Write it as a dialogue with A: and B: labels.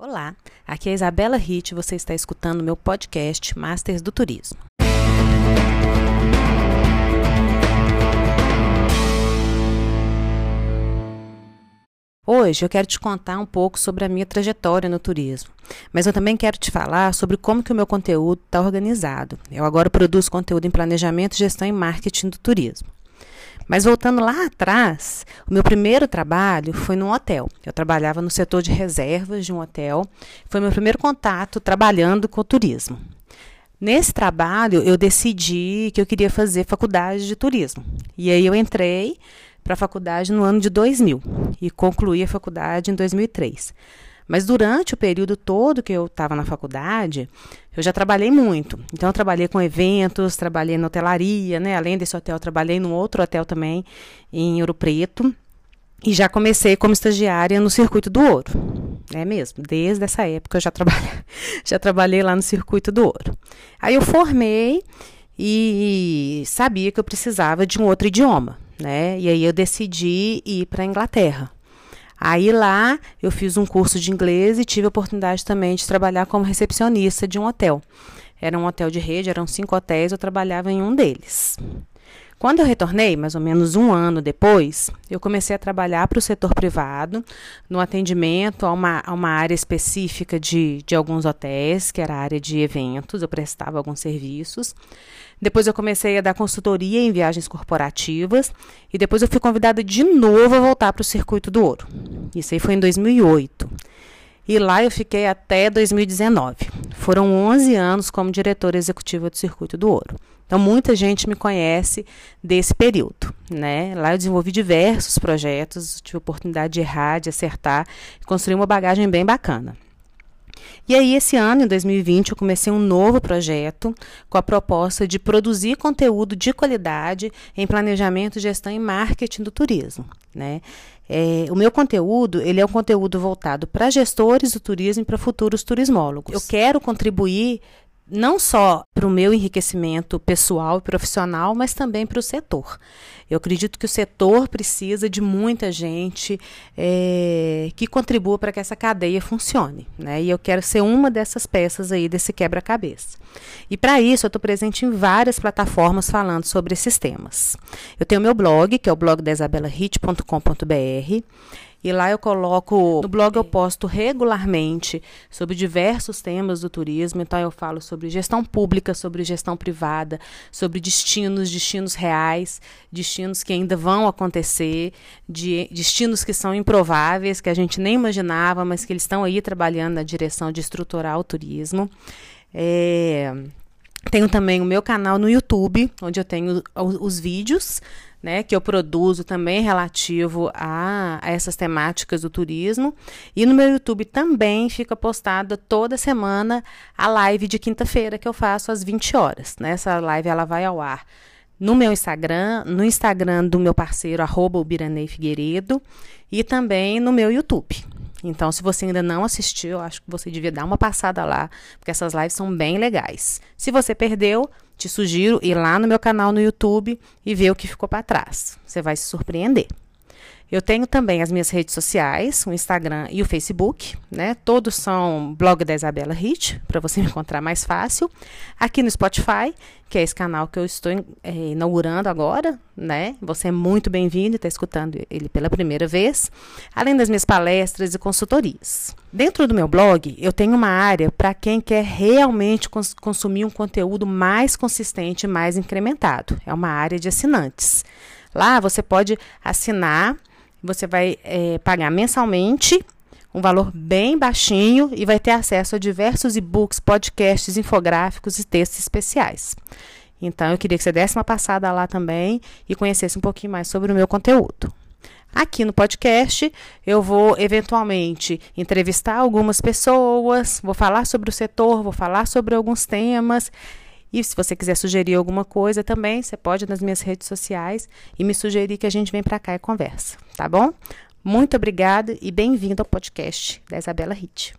A: Olá, aqui é a Isabela Ritt, você está escutando meu podcast Masters do Turismo. Hoje eu quero te contar um pouco sobre a minha trajetória no turismo, mas eu também quero te falar sobre como que o meu conteúdo está organizado. Eu agora produzo conteúdo em planejamento, gestão e marketing do turismo. Mas voltando lá atrás, o meu primeiro trabalho foi num hotel. Eu trabalhava no setor de reservas de um hotel. Foi meu primeiro contato trabalhando com o turismo. Nesse trabalho, eu decidi que eu queria fazer faculdade de turismo. E aí eu entrei para a faculdade no ano de 2000 e concluí a faculdade em 2003. Mas durante o período todo que eu estava na faculdade, eu já trabalhei muito. Então, eu trabalhei com eventos, trabalhei na hotelaria, né? Além desse hotel, trabalhei num outro hotel também, em Ouro Preto. E já comecei como estagiária no Circuito do Ouro. É mesmo, desde essa época eu já trabalhei, já trabalhei lá no Circuito do Ouro. Aí eu formei e sabia que eu precisava de um outro idioma, né? E aí eu decidi ir para a Inglaterra. Aí lá eu fiz um curso de inglês e tive a oportunidade também de trabalhar como recepcionista de um hotel. Era um hotel de rede, eram cinco hotéis, eu trabalhava em um deles. Quando eu retornei, mais ou menos um ano depois, eu comecei a trabalhar para o setor privado, no atendimento a uma, a uma área específica de, de alguns hotéis, que era a área de eventos, eu prestava alguns serviços. Depois eu comecei a dar consultoria em viagens corporativas e depois eu fui convidada de novo a voltar para o Circuito do Ouro. Isso aí foi em 2008. E lá eu fiquei até 2019. Foram 11 anos como diretora executiva do Circuito do Ouro. Então, muita gente me conhece desse período. Né? Lá eu desenvolvi diversos projetos, tive oportunidade de errar, de acertar, construir uma bagagem bem bacana. E aí, esse ano, em 2020, eu comecei um novo projeto com a proposta de produzir conteúdo de qualidade em planejamento, gestão e marketing do turismo. Né? É, o meu conteúdo ele é um conteúdo voltado para gestores do turismo e para futuros turismólogos. Eu quero contribuir não só para o meu enriquecimento pessoal e profissional, mas também para o setor. Eu acredito que o setor precisa de muita gente é, que contribua para que essa cadeia funcione. Né? E eu quero ser uma dessas peças aí desse quebra-cabeça. E para isso eu estou presente em várias plataformas falando sobre esses temas. Eu tenho meu blog, que é o blog da isabelahit.com.br. E lá eu coloco, no blog eu posto regularmente sobre diversos temas do turismo. Então eu falo sobre gestão pública, sobre gestão privada, sobre destinos, destinos reais, destinos que ainda vão acontecer, de, destinos que são improváveis, que a gente nem imaginava, mas que eles estão aí trabalhando na direção de estruturar o turismo. É, tenho também o meu canal no YouTube, onde eu tenho os, os vídeos né, que eu produzo também relativo a, a, essas temáticas do turismo. E no meu YouTube também fica postada toda semana a live de quinta-feira que eu faço às 20 horas. Né? Essa live ela vai ao ar no meu Instagram, no Instagram do meu parceiro, arroba Figueiredo, e também no meu YouTube. Então, se você ainda não assistiu, acho que você devia dar uma passada lá, porque essas lives são bem legais. Se você perdeu, te sugiro ir lá no meu canal no YouTube e ver o que ficou para trás. Você vai se surpreender. Eu tenho também as minhas redes sociais, o Instagram e o Facebook, né? Todos são blog da Isabela Hit, para você me encontrar mais fácil. Aqui no Spotify, que é esse canal que eu estou é, inaugurando agora, né? Você é muito bem-vindo e está escutando ele pela primeira vez, além das minhas palestras e consultorias. Dentro do meu blog, eu tenho uma área para quem quer realmente cons consumir um conteúdo mais consistente e mais incrementado. É uma área de assinantes. Lá você pode assinar você vai é, pagar mensalmente um valor bem baixinho e vai ter acesso a diversos e-books, podcasts, infográficos e textos especiais. Então, eu queria que você desse uma passada lá também e conhecesse um pouquinho mais sobre o meu conteúdo. Aqui no podcast, eu vou eventualmente entrevistar algumas pessoas, vou falar sobre o setor, vou falar sobre alguns temas e se você quiser sugerir alguma coisa também, você pode nas minhas redes sociais e me sugerir que a gente vem para cá e conversa, tá bom? Muito obrigada e bem-vindo ao podcast da Isabela Ritt.